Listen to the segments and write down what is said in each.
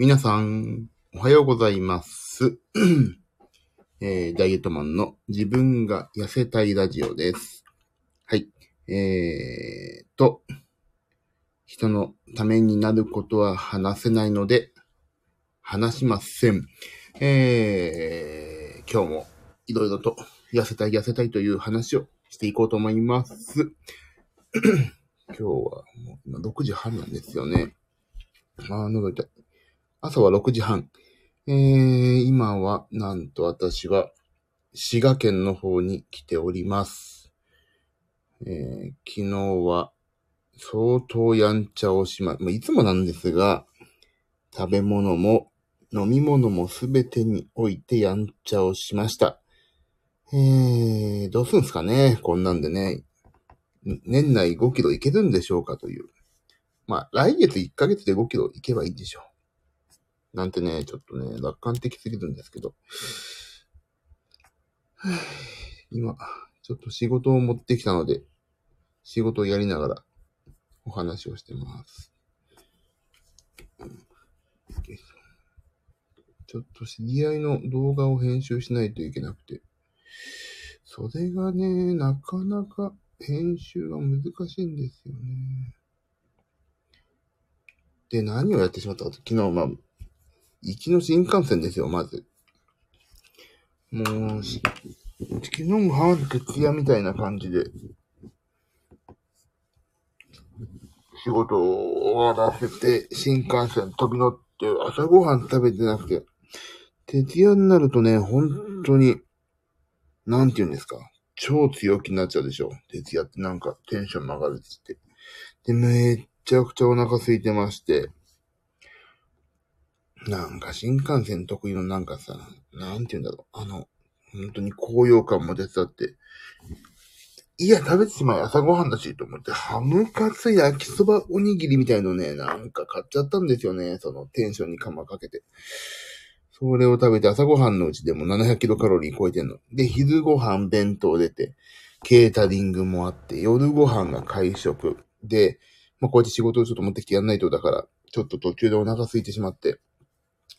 皆さん、おはようございます。えー、ダイエットマンの自分が痩せたいラジオです。はい。えーと、人のためになることは話せないので、話しません。えー、今日もいろいろと痩せたい痩せたいという話をしていこうと思います。今日はもう今6時半なんですよね。あー、喉痛い。朝は6時半。えー、今は、なんと私は、滋賀県の方に来ております。えー、昨日は、相当やんちゃをしま、まあ、いつもなんですが、食べ物も飲み物もすべてにおいてやんちゃをしました。えー、どうすんすかねこんなんでね。年内5キロいけるんでしょうかという。まあ、来月1ヶ月で5キロいけばいいんでしょう。なんてね、ちょっとね、楽観的すぎるんですけど。今、ちょっと仕事を持ってきたので、仕事をやりながらお話をしてます。ちょっと知り合いの動画を編集しないといけなくて、それがね、なかなか編集が難しいんですよね。で、何をやってしまったかと、昨日、まあ、行きの新幹線ですよ、まず。もう、し昨日も浜田徹夜みたいな感じで、仕事を終わらせて、新幹線飛び乗って、朝ごはん食べてなくて、徹夜になるとね、本当に、なんて言うんですか。超強気になっちゃうでしょ。徹夜ってなんかテンション上がるって言って。で、めっちゃくちゃお腹空いてまして、なんか新幹線得意のなんかさ、なんて言うんだろう。あの、本当に高揚感も出てたって、いや、食べてしまえ、朝ごはんだし、と思って、ハムカツ焼きそばおにぎりみたいのね、なんか買っちゃったんですよね。そのテンションに釜かけて。それを食べて朝ごはんのうちでも700キロカロリー超えてんの。で、昼ごはん弁当出て、ケータリングもあって、夜ごはんが会食。で、まあ、こうやって仕事をちょっと持ってきてやんないとだから、ちょっと途中でお腹空いてしまって、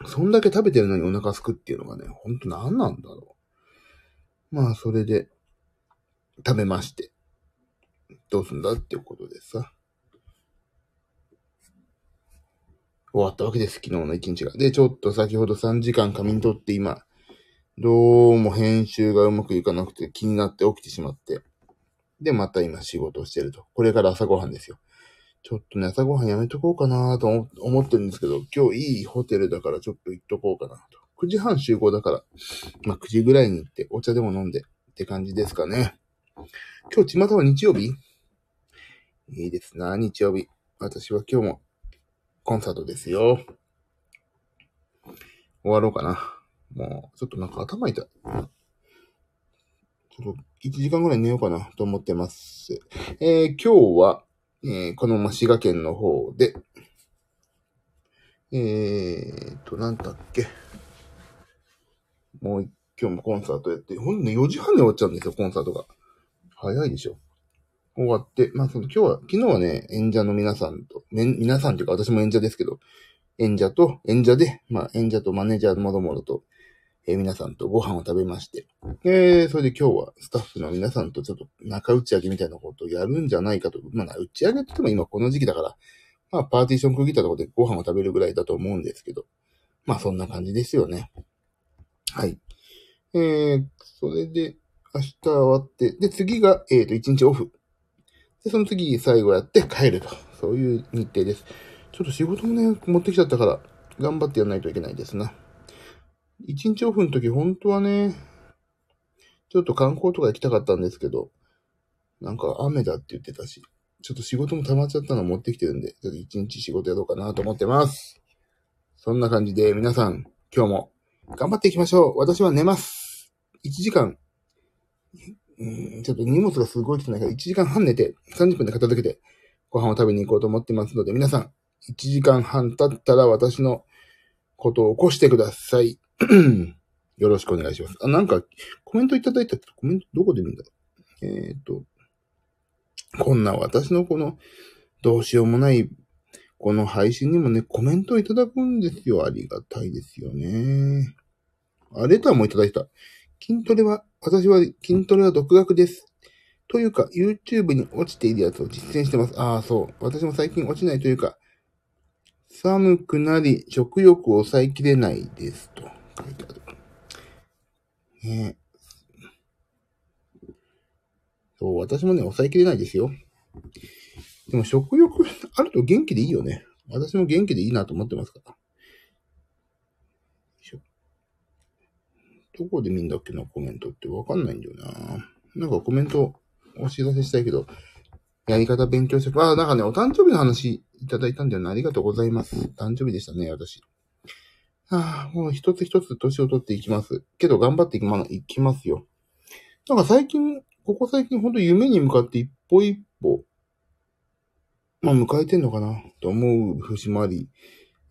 そんだけ食べてるのにお腹すくっていうのがね、ほんと何なんだろう。まあ、それで、食べまして、どうすんだっていうことでさ。終わったわけです、昨日の一日が。で、ちょっと先ほど3時間仮眠取って今、どうも編集がうまくいかなくて気になって起きてしまって。で、また今仕事をしてると。これから朝ごはんですよ。ちょっとね、朝ごはんやめとこうかなと思ってるんですけど、今日いいホテルだからちょっと行っとこうかなと。9時半集合だから、まあ9時ぐらいに行ってお茶でも飲んでって感じですかね。今日、巷は日曜日？いいですな、日曜日。私は今日もコンサートですよ。終わろうかな。もう、ちょっとなんか頭痛い。ちょっと1時間ぐらい寝ようかなと思ってます。えー、今日は、えー、このま滋賀県の方で、えーと、なんだっけ。もう、今日もコンサートやって、ほんと、4時半で終わっちゃうんですよ、コンサートが。早いでしょ。終わって、まあ、その今日は、昨日はね、演者の皆さんと、ね、皆さんというか私も演者ですけど、演者と、演者で、まあ、演者とマネージャーのもろもろと、えー皆さんとご飯を食べまして、えー、それで今日はスタッフの皆さんとちょっと中打ち上げみたいなことをやるんじゃないかと、まあ、打ち上げって言っても今この時期だから、まあ、パーティション区切ったところでご飯を食べるぐらいだと思うんですけど、まあ、そんな感じですよね。はい。えー、それで、明日終わって、で、次が、えっ、と、1日オフ。で、その次、最後やって帰ると。そういう日程です。ちょっと仕事もね、持ってきちゃったから、頑張ってやらないといけないですな。1日オフの時、本当はね、ちょっと観光とか行きたかったんですけど、なんか雨だって言ってたし、ちょっと仕事も溜まっちゃったの持ってきてるんで、ちょっと1日仕事やろうかなと思ってます。そんな感じで、皆さん、今日も頑張っていきましょう。私は寝ます。1時間、うん、ちょっと荷物がすごい来てないから、1時間半寝て、30分で片付けて、ご飯を食べに行こうと思ってますので、皆さん、1時間半経ったら私のことを起こしてください。よろしくお願いします。あ、なんか、コメントいただいたけど、コメントどこで見るんだろう。えっ、と、こんな私のこの、どうしようもないこの配信にもね、コメントをいただくんですよ。ありがたいですよね。あ、レターもいただいた。筋トレは、私は筋トレは独学です。というか、YouTube に落ちているやつを実践してます。ああ、そう。私も最近落ちないというか、寒くなり、食欲を抑えきれないです。と書いてある。ねそう、私もね、抑えきれないですよ。でも食欲あると元気でいいよね。私も元気でいいなと思ってますから。どこで見んだっけな、コメントってわかんないんだよな。なんかコメントお知らせしたいけど、やり方勉強して、あ、なんかね、お誕生日の話いただいたんだよな。ありがとうございます。誕生日でしたね、私。ああ、もう一つ一つ年を取っていきます。けど頑張っていきまいきますよ。なんか最近、ここ最近ほんと夢に向かって一歩一歩、まあ迎えてんのかな？と思う節もあり、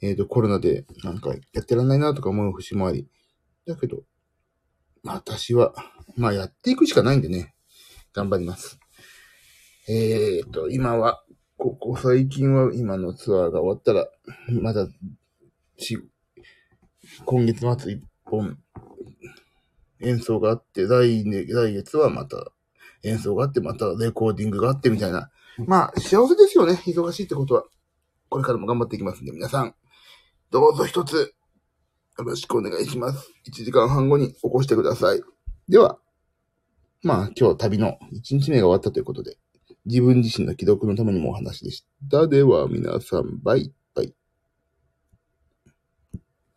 えっ、と、コロナでなんかやってらんないなとか思う節もあり。だけど、まあ私は、まあやっていくしかないんでね、頑張ります。えっ、と、今は、ここ最近は今のツアーが終わったら、まだ、今月末一本、演奏があって、来、月はまた演奏があって、またレコーディングがあってみたいな。まあ、幸せですよね。忙しいってことは。これからも頑張っていきますんで、皆さん、どうぞ一つ、よろしくお願いします。1時間半後に起こしてください。では、まあ、今日旅の1日目が終わったということで、自分自身の記録のためにもお話でした。では、皆さん、バイ。